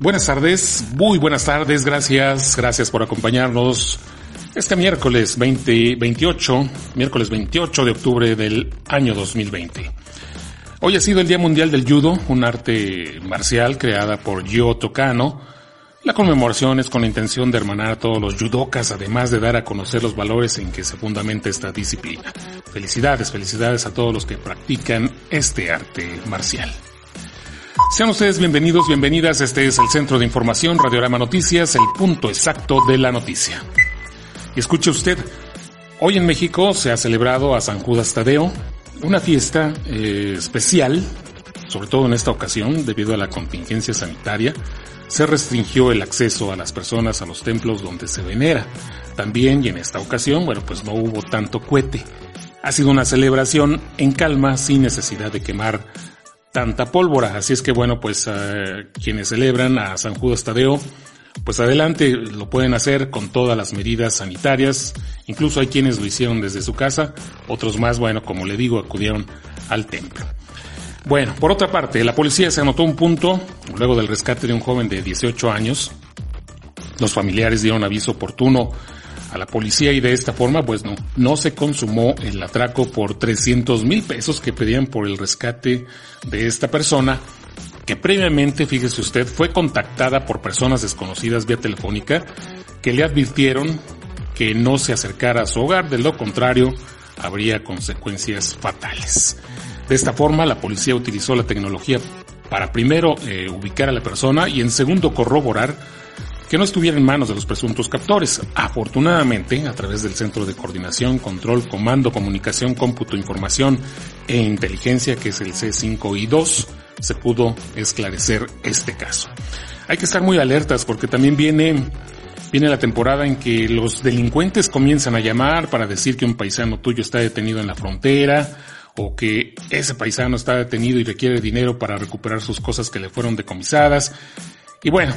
Buenas tardes, muy buenas tardes, gracias, gracias por acompañarnos este miércoles 20, 28, miércoles 28 de octubre del año 2020. Hoy ha sido el Día Mundial del Judo, un arte marcial creada por Yo Tokano. La conmemoración es con la intención de hermanar a todos los judokas, además de dar a conocer los valores en que se fundamenta esta disciplina. Felicidades, felicidades a todos los que practican este arte marcial. Sean ustedes bienvenidos, bienvenidas. Este es el Centro de Información Radiorama Noticias, el punto exacto de la noticia. Y escuche usted, hoy en México se ha celebrado a San Judas Tadeo, una fiesta eh, especial, sobre todo en esta ocasión, debido a la contingencia sanitaria, se restringió el acceso a las personas a los templos donde se venera. También, y en esta ocasión, bueno, pues no hubo tanto cohete. Ha sido una celebración en calma, sin necesidad de quemar tanta pólvora. Así es que bueno, pues uh, quienes celebran a San Judas Tadeo, pues adelante, lo pueden hacer con todas las medidas sanitarias. Incluso hay quienes lo hicieron desde su casa, otros más, bueno, como le digo, acudieron al templo. Bueno, por otra parte, la policía se anotó un punto luego del rescate de un joven de 18 años. Los familiares dieron aviso oportuno a la policía y de esta forma pues no, no se consumó el atraco por 300 mil pesos que pedían por el rescate de esta persona que previamente, fíjese usted, fue contactada por personas desconocidas vía telefónica que le advirtieron que no se acercara a su hogar, de lo contrario habría consecuencias fatales. De esta forma, la policía utilizó la tecnología para primero eh, ubicar a la persona y en segundo corroborar que no estuviera en manos de los presuntos captores. Afortunadamente, a través del Centro de Coordinación, Control, Comando, Comunicación, Cómputo, Información e Inteligencia, que es el C5 y 2, se pudo esclarecer este caso. Hay que estar muy alertas porque también viene viene la temporada en que los delincuentes comienzan a llamar para decir que un paisano tuyo está detenido en la frontera o que ese paisano está detenido y requiere dinero para recuperar sus cosas que le fueron decomisadas. Y bueno,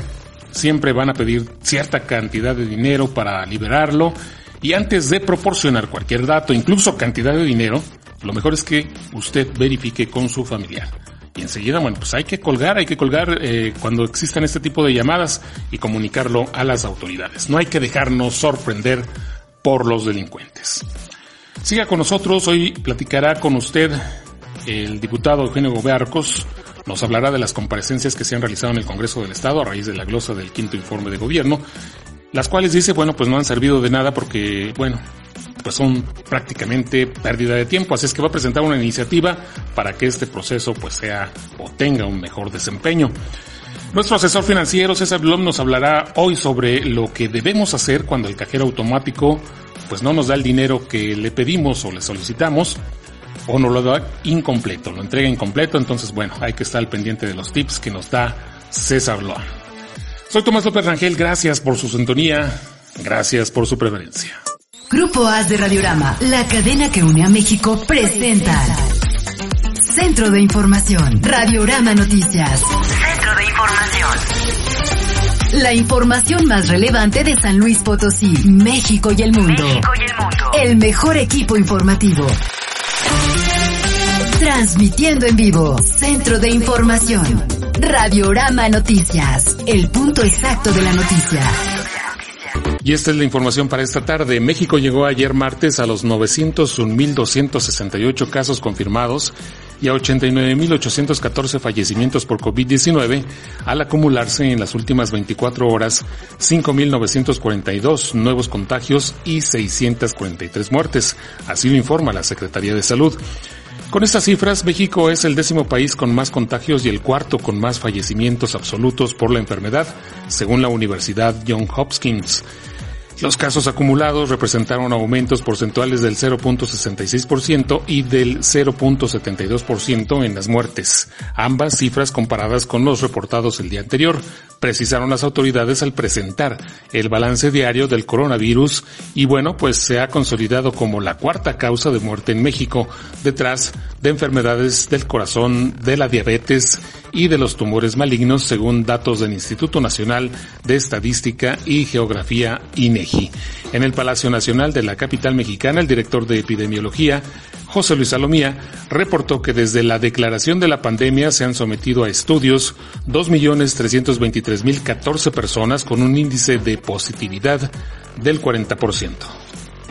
siempre van a pedir cierta cantidad de dinero para liberarlo y antes de proporcionar cualquier dato, incluso cantidad de dinero, lo mejor es que usted verifique con su familiar. Y enseguida, bueno, pues hay que colgar, hay que colgar eh, cuando existan este tipo de llamadas y comunicarlo a las autoridades. No hay que dejarnos sorprender por los delincuentes. Siga con nosotros, hoy platicará con usted el diputado Eugenio Gobearcos, nos hablará de las comparecencias que se han realizado en el Congreso del Estado a raíz de la glosa del quinto informe de gobierno, las cuales dice, bueno, pues no han servido de nada porque, bueno, pues son prácticamente pérdida de tiempo, así es que va a presentar una iniciativa para que este proceso pues sea o tenga un mejor desempeño. Nuestro asesor financiero César Blom nos hablará hoy sobre lo que debemos hacer cuando el cajero automático pues no nos da el dinero que le pedimos o le solicitamos o no lo da incompleto, lo entrega incompleto, entonces bueno, hay que estar al pendiente de los tips que nos da César Loa. Soy Tomás López Rangel, gracias por su sintonía, gracias por su preferencia. Grupo AS de Radiorama, la cadena que une a México, presenta Centro de Información, Radiorama Noticias. Centro de Información. La información más relevante de San Luis Potosí, México y el mundo. México y el mundo. El mejor equipo informativo. Transmitiendo en vivo, Centro de Información. Radiorama Noticias, el punto exacto de la noticia. Y esta es la información para esta tarde. México llegó ayer martes a los 901.268 casos confirmados y a 89.814 fallecimientos por COVID-19 al acumularse en las últimas 24 horas 5.942 nuevos contagios y 643 muertes. Así lo informa la Secretaría de Salud. Con estas cifras, México es el décimo país con más contagios y el cuarto con más fallecimientos absolutos por la enfermedad, según la Universidad Johns Hopkins. Los casos acumulados representaron aumentos porcentuales del 0.66% y del 0.72% en las muertes, ambas cifras comparadas con los reportados el día anterior, precisaron las autoridades al presentar el balance diario del coronavirus y bueno, pues se ha consolidado como la cuarta causa de muerte en México, detrás de enfermedades del corazón, de la diabetes y de los tumores malignos, según datos del Instituto Nacional de Estadística y Geografía INEGI. En el Palacio Nacional de la capital mexicana, el director de epidemiología, José Luis Salomía, reportó que desde la declaración de la pandemia se han sometido a estudios 2.323.014 personas con un índice de positividad del 40%.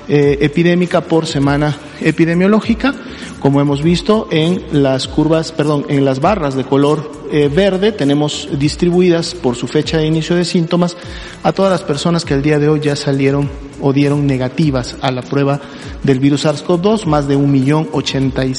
Eh, epidémica por semana epidemiológica, como hemos visto en las curvas, perdón, en las barras de color eh, verde tenemos distribuidas por su fecha de inicio de síntomas a todas las personas que el día de hoy ya salieron o dieron negativas a la prueba del virus SARS-CoV-2, más de un millón ochenta y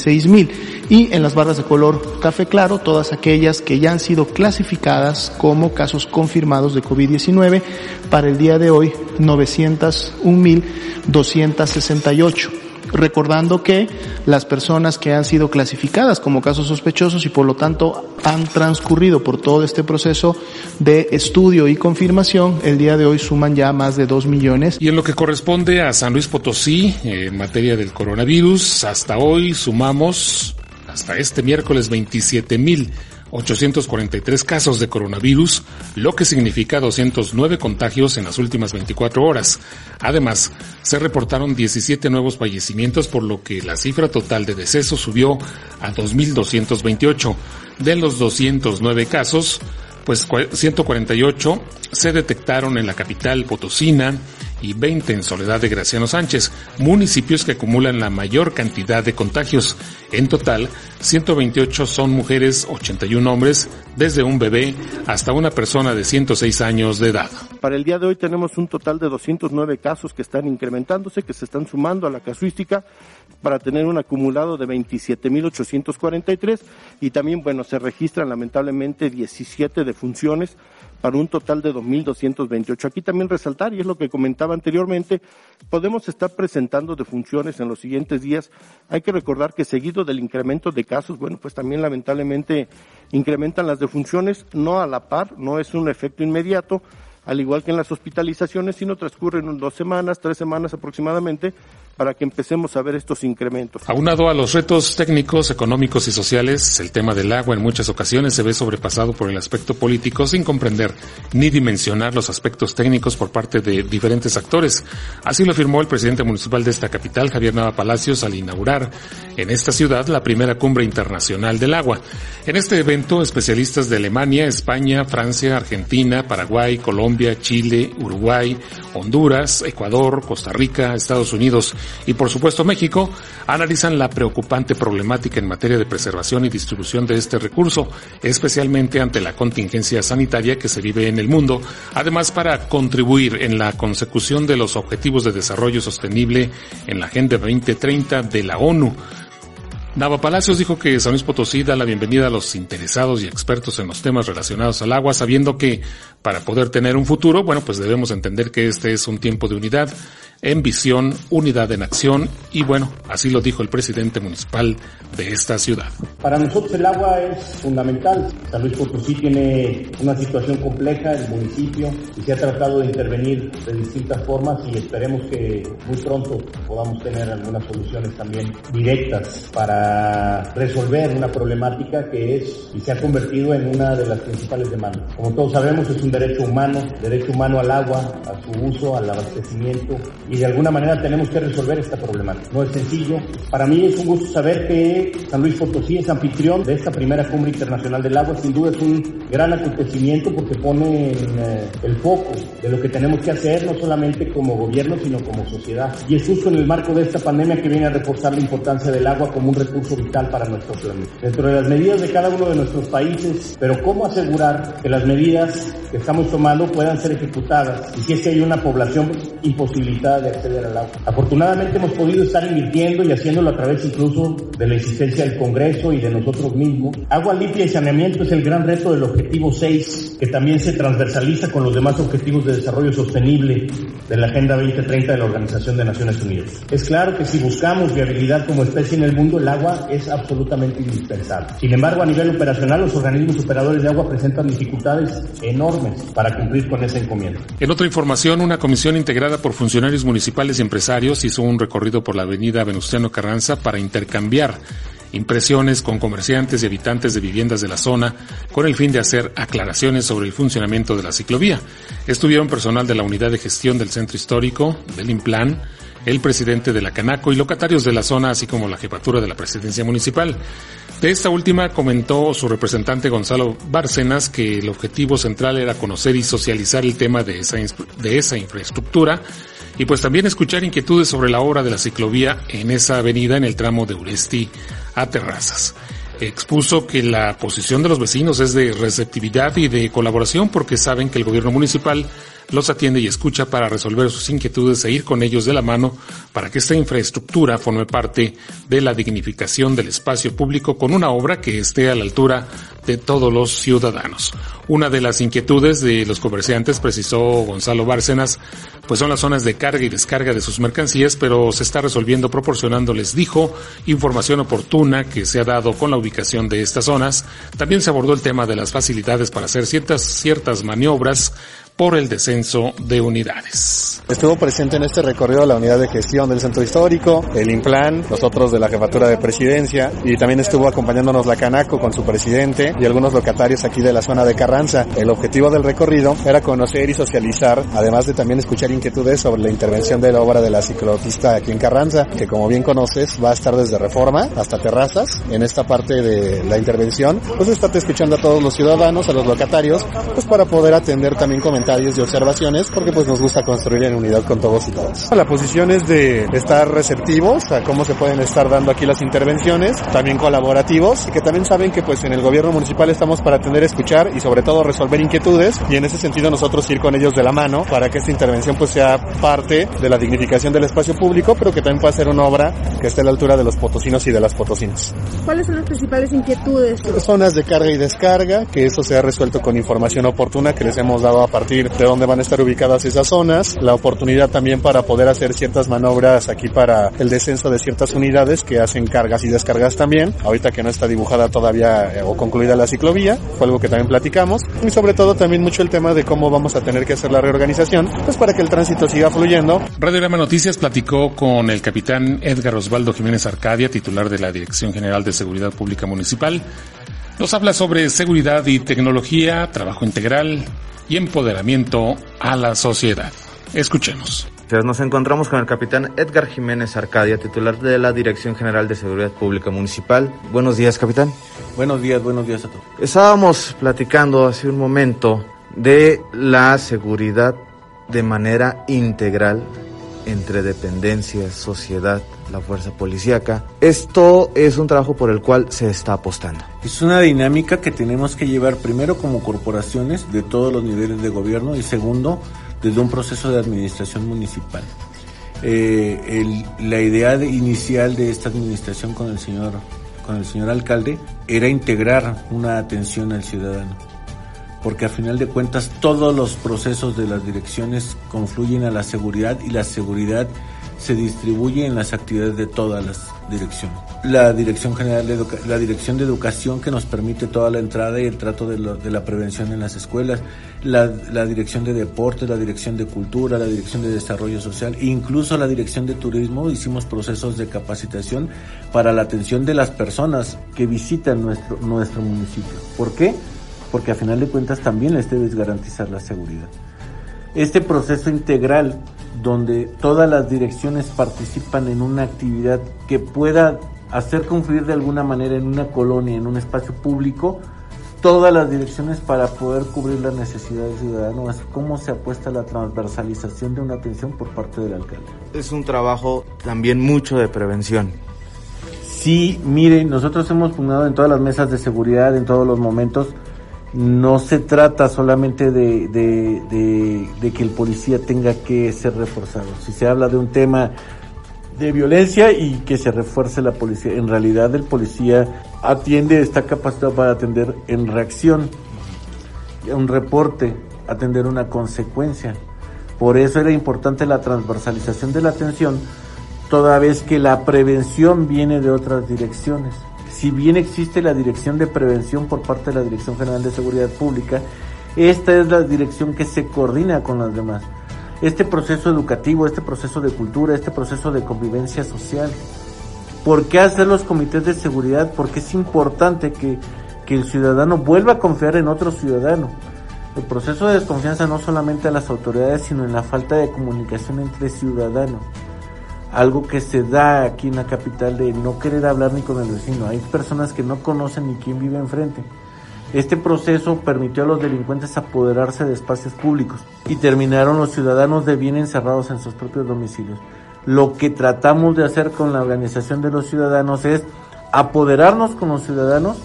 en las barras de color café claro, todas aquellas que ya han sido clasificadas como casos confirmados de COVID-19, para el día de hoy 901 mil 268 recordando que las personas que han sido clasificadas como casos sospechosos y por lo tanto han transcurrido por todo este proceso de estudio y confirmación, el día de hoy suman ya más de dos millones. Y en lo que corresponde a San Luis Potosí, en materia del coronavirus, hasta hoy sumamos, hasta este miércoles, 27 mil 843 casos de coronavirus, lo que significa 209 contagios en las últimas 24 horas. Además, se reportaron 17 nuevos fallecimientos, por lo que la cifra total de decesos subió a 2.228. De los 209 casos, pues 148 se detectaron en la capital potosina, y 20 en Soledad de Graciano Sánchez, municipios que acumulan la mayor cantidad de contagios. En total, 128 son mujeres, 81 hombres, desde un bebé hasta una persona de 106 años de edad. Para el día de hoy tenemos un total de 209 casos que están incrementándose, que se están sumando a la casuística para tener un acumulado de 27.843 y también, bueno, se registran lamentablemente 17 defunciones para un total de 2.228. Aquí también resaltar, y es lo que comentaba anteriormente, podemos estar presentando defunciones en los siguientes días. Hay que recordar que seguido del incremento de casos, bueno, pues también lamentablemente incrementan las defunciones, no a la par, no es un efecto inmediato, al igual que en las hospitalizaciones, sino transcurren dos semanas, tres semanas aproximadamente, para que empecemos a ver estos incrementos. Aunado a los retos técnicos, económicos y sociales, el tema del agua en muchas ocasiones se ve sobrepasado por el aspecto político sin comprender ni dimensionar los aspectos técnicos por parte de diferentes actores. Así lo afirmó el presidente municipal de esta capital, Javier Nava Palacios, al inaugurar en esta ciudad la primera cumbre internacional del agua. En este evento, especialistas de Alemania, España, Francia, Argentina, Paraguay, Colombia, Chile, Uruguay, Honduras, Ecuador, Costa Rica, Estados Unidos, y por supuesto México analizan la preocupante problemática en materia de preservación y distribución de este recurso, especialmente ante la contingencia sanitaria que se vive en el mundo, además para contribuir en la consecución de los objetivos de desarrollo sostenible en la Agenda 2030 de la ONU. Nava Palacios dijo que San Luis Potosí da la bienvenida a los interesados y expertos en los temas relacionados al agua, sabiendo que para poder tener un futuro, bueno, pues debemos entender que este es un tiempo de unidad en visión, unidad en acción y bueno, así lo dijo el presidente municipal de esta ciudad. Para nosotros el agua es fundamental. San Luis Potosí tiene una situación compleja, el municipio, y se ha tratado de intervenir de distintas formas y esperemos que muy pronto podamos tener algunas soluciones también directas resolver una problemática que es y se ha convertido en una de las principales demandas. Como todos sabemos es un derecho humano, derecho humano al agua, a su uso, al abastecimiento y de alguna manera tenemos que resolver esta problemática. No es sencillo. Para mí es un gusto saber que San Luis Potosí es anfitrión de esta primera cumbre internacional del agua. Sin duda es un gran acontecimiento porque pone en eh, el foco de lo que tenemos que hacer, no solamente como gobierno, sino como sociedad. Y es justo en el marco de esta pandemia que viene a reforzar la importancia del agua como un recurso recurso vital para nuestro planeta. Dentro de las medidas de cada uno de nuestros países, pero ¿cómo asegurar que las medidas que estamos tomando puedan ser ejecutadas y si es que hay una población imposibilitada de acceder al agua? Afortunadamente hemos podido estar invirtiendo y haciéndolo a través incluso de la existencia del Congreso y de nosotros mismos. Agua limpia y saneamiento es el gran reto del objetivo 6, que también se transversaliza con los demás objetivos de desarrollo sostenible de la Agenda 2030 de la Organización de Naciones Unidas. Es claro que si buscamos viabilidad como especie en el mundo, el agua es absolutamente indispensable. Sin embargo, a nivel operacional, los organismos operadores de agua presentan dificultades enormes para cumplir con esa encomienda. En otra información, una comisión integrada por funcionarios municipales y empresarios hizo un recorrido por la avenida Venustiano Carranza para intercambiar impresiones con comerciantes y habitantes de viviendas de la zona con el fin de hacer aclaraciones sobre el funcionamiento de la ciclovía. Estuvieron personal de la unidad de gestión del centro histórico, del Implan, el presidente de la Canaco y locatarios de la zona, así como la jefatura de la presidencia municipal. De esta última comentó su representante Gonzalo Bárcenas que el objetivo central era conocer y socializar el tema de esa, de esa infraestructura y pues también escuchar inquietudes sobre la obra de la ciclovía en esa avenida en el tramo de Uresti a Terrazas. Expuso que la posición de los vecinos es de receptividad y de colaboración porque saben que el gobierno municipal los atiende y escucha para resolver sus inquietudes e ir con ellos de la mano para que esta infraestructura forme parte de la dignificación del espacio público con una obra que esté a la altura de todos los ciudadanos. Una de las inquietudes de los comerciantes, precisó Gonzalo Bárcenas, pues son las zonas de carga y descarga de sus mercancías, pero se está resolviendo proporcionándoles, dijo, información oportuna que se ha dado con la ubicación de estas zonas. También se abordó el tema de las facilidades para hacer ciertas, ciertas maniobras por el descenso de unidades. Estuvo presente en este recorrido la unidad de gestión del centro histórico, el Implan, nosotros de la jefatura de presidencia y también estuvo acompañándonos la Canaco con su presidente y algunos locatarios aquí de la zona de Carranza. El objetivo del recorrido era conocer y socializar, además de también escuchar inquietudes sobre la intervención de la obra de la ciclopista aquí en Carranza, que como bien conoces va a estar desde Reforma hasta Terrazas. En esta parte de la intervención, pues estate escuchando a todos los ciudadanos, a los locatarios, pues para poder atender también comentarios comentarios y observaciones porque pues nos gusta construir en unidad con todos y todas. La posición es de estar receptivos a cómo se pueden estar dando aquí las intervenciones, también colaborativos y que también saben que pues en el gobierno municipal estamos para atender, escuchar y sobre todo resolver inquietudes y en ese sentido nosotros ir con ellos de la mano para que esta intervención pues sea parte de la dignificación del espacio público pero que también pueda ser una obra que esté a la altura de los potosinos y de las potosinas. ¿Cuáles son las principales inquietudes? Zonas de carga y descarga, que eso se ha resuelto con información oportuna que les hemos dado a partir de dónde van a estar ubicadas esas zonas, la oportunidad también para poder hacer ciertas manobras aquí para el descenso de ciertas unidades que hacen cargas y descargas también, ahorita que no está dibujada todavía eh, o concluida la ciclovía, fue algo que también platicamos, y sobre todo también mucho el tema de cómo vamos a tener que hacer la reorganización, pues para que el tránsito siga fluyendo. Radio Rama Noticias platicó con el capitán Edgar Osvaldo Jiménez Arcadia, titular de la Dirección General de Seguridad Pública Municipal, nos habla sobre seguridad y tecnología, trabajo integral, y empoderamiento a la sociedad. Escuchemos. Nos encontramos con el capitán Edgar Jiménez Arcadia, titular de la Dirección General de Seguridad Pública Municipal. Buenos días, capitán. Buenos días, buenos días a todos. Estábamos platicando hace un momento de la seguridad de manera integral entre dependencias, sociedad, la fuerza policíaca. Esto es un trabajo por el cual se está apostando. Es una dinámica que tenemos que llevar primero como corporaciones de todos los niveles de gobierno y segundo desde un proceso de administración municipal. Eh, la idea inicial de esta administración con el señor con el señor alcalde era integrar una atención al ciudadano porque a final de cuentas todos los procesos de las direcciones confluyen a la seguridad y la seguridad se distribuye en las actividades de todas las direcciones. La Dirección General de la Dirección de Educación que nos permite toda la entrada y el trato de, la prevención en las escuelas, la, Dirección de Deportes, la Dirección de Cultura, la Dirección de Desarrollo Social, incluso la Dirección de Turismo, hicimos procesos de capacitación para la atención de las personas que visitan nuestro, nuestro municipio. ¿Por qué? Porque a final de cuentas también les debes garantizar la seguridad. Este proceso integral donde todas las direcciones participan en una actividad que pueda hacer confluir de alguna manera en una colonia, en un espacio público, todas las direcciones para poder cubrir las necesidades ciudadanas, cómo se apuesta la transversalización de una atención por parte del alcalde. Es un trabajo también mucho de prevención. Sí, mire, nosotros hemos pugnado en todas las mesas de seguridad, en todos los momentos. No se trata solamente de, de, de, que el policía tenga que ser reforzado. Si se habla de un tema de violencia y que se refuerce la policía, en realidad el policía atiende, está capacitado para atender en reacción, un reporte, atender una consecuencia. Por eso era importante la transversalización de la atención toda vez que la prevención viene de otras direcciones. Si bien existe la dirección de prevención por parte de la Dirección General de Seguridad Pública, esta es la dirección que se coordina con las demás. Este proceso educativo, este proceso de cultura, este proceso de convivencia social. ¿Por qué hacer los comités de seguridad? Porque es importante que, que el ciudadano vuelva a confiar en otro ciudadano. El proceso de desconfianza no solamente a las autoridades, sino en la falta de comunicación entre ciudadanos algo que se da aquí en la capital de no querer hablar ni con el vecino. Hay personas que no conocen ni quién vive enfrente. Este proceso permitió a los delincuentes apoderarse de espacios públicos y terminaron los ciudadanos de bien encerrados en sus propios domicilios. Lo que tratamos de hacer con la organización de los ciudadanos es apoderarnos con los ciudadanos,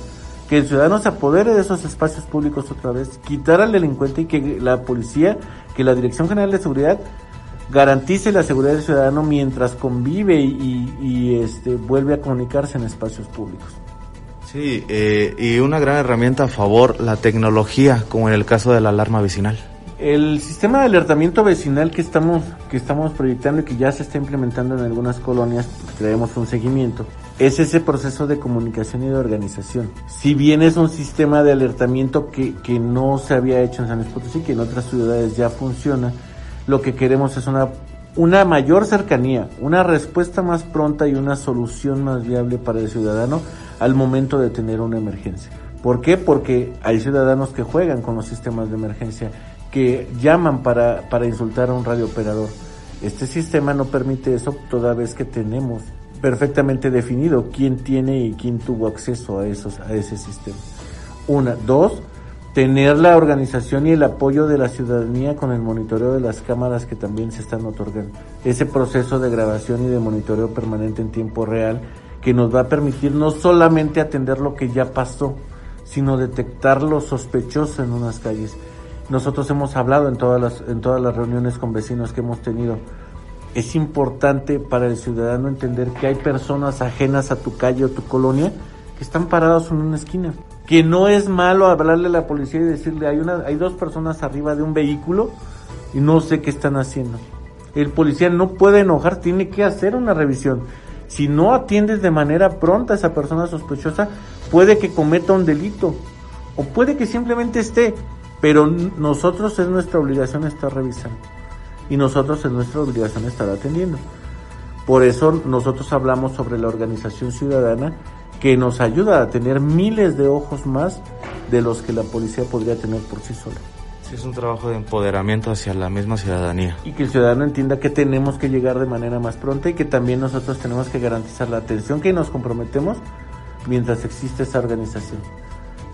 que el ciudadano se apodere de esos espacios públicos otra vez, quitar al delincuente y que la policía, que la Dirección General de Seguridad garantice la seguridad del ciudadano mientras convive y, este, vuelve a comunicarse en espacios públicos. Sí, eh, y una gran herramienta a favor, la tecnología, como en el caso de la alarma vecinal. El sistema de alertamiento vecinal que estamos, que estamos proyectando y que ya se está implementando en algunas colonias, traemos un seguimiento, es ese proceso de comunicación y de organización. Si bien es un sistema de alertamiento que, que no se había hecho en San Luis Potosí, que en otras ciudades ya funciona, lo que queremos es una, una mayor cercanía, una respuesta más pronta y una solución más viable para el ciudadano al momento de tener una emergencia. ¿Por qué? Porque hay ciudadanos que juegan con los sistemas de emergencia, que llaman para, para insultar a un radiooperador. Este sistema no permite eso toda vez que tenemos perfectamente definido quién tiene y quién tuvo acceso a, esos, a ese sistema. Una. Dos, tener la organización y el apoyo de la ciudadanía con el monitoreo de las cámaras que también se están otorgando. Ese proceso de grabación y de monitoreo permanente en tiempo real que nos va a permitir no solamente atender lo que ya pasó, sino detectar lo sospechoso en unas calles. Nosotros hemos hablado en todas las, en todas las reuniones con vecinos que hemos tenido. Es importante para el ciudadano entender que hay personas ajenas a tu calle o tu colonia que están parados en una esquina que no es malo hablarle a la policía y decirle hay una hay dos personas arriba de un vehículo y no sé qué están haciendo. El policía no puede enojar, tiene que hacer una revisión. Si no atiendes de manera pronta a esa persona sospechosa, puede que cometa un delito o puede que simplemente esté, pero nosotros es nuestra obligación estar revisando y nosotros es nuestra obligación estar atendiendo. Por eso nosotros hablamos sobre la organización ciudadana que nos ayuda a tener miles de ojos más de los que la policía podría tener por sí sola. Sí, es un trabajo de empoderamiento hacia la misma ciudadanía. Y que el ciudadano entienda que tenemos que llegar de manera más pronta y que también nosotros tenemos que garantizar la atención que nos comprometemos mientras existe esa organización.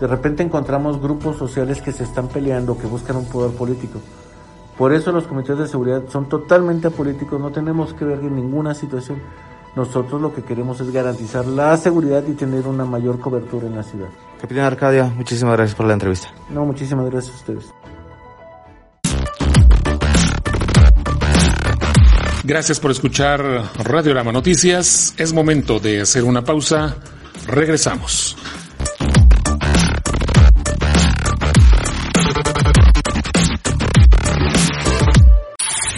De repente encontramos grupos sociales que se están peleando, que buscan un poder político. Por eso los comités de seguridad son totalmente apolíticos, no tenemos que ver en ninguna situación. Nosotros lo que queremos es garantizar la seguridad y tener una mayor cobertura en la ciudad. Capitán Arcadia, muchísimas gracias por la entrevista. No, muchísimas gracias a ustedes. Gracias por escuchar Radio Rama Noticias. Es momento de hacer una pausa. Regresamos.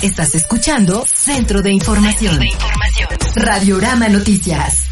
Estás escuchando Centro de Información. Centro de Información. Radiorama Noticias.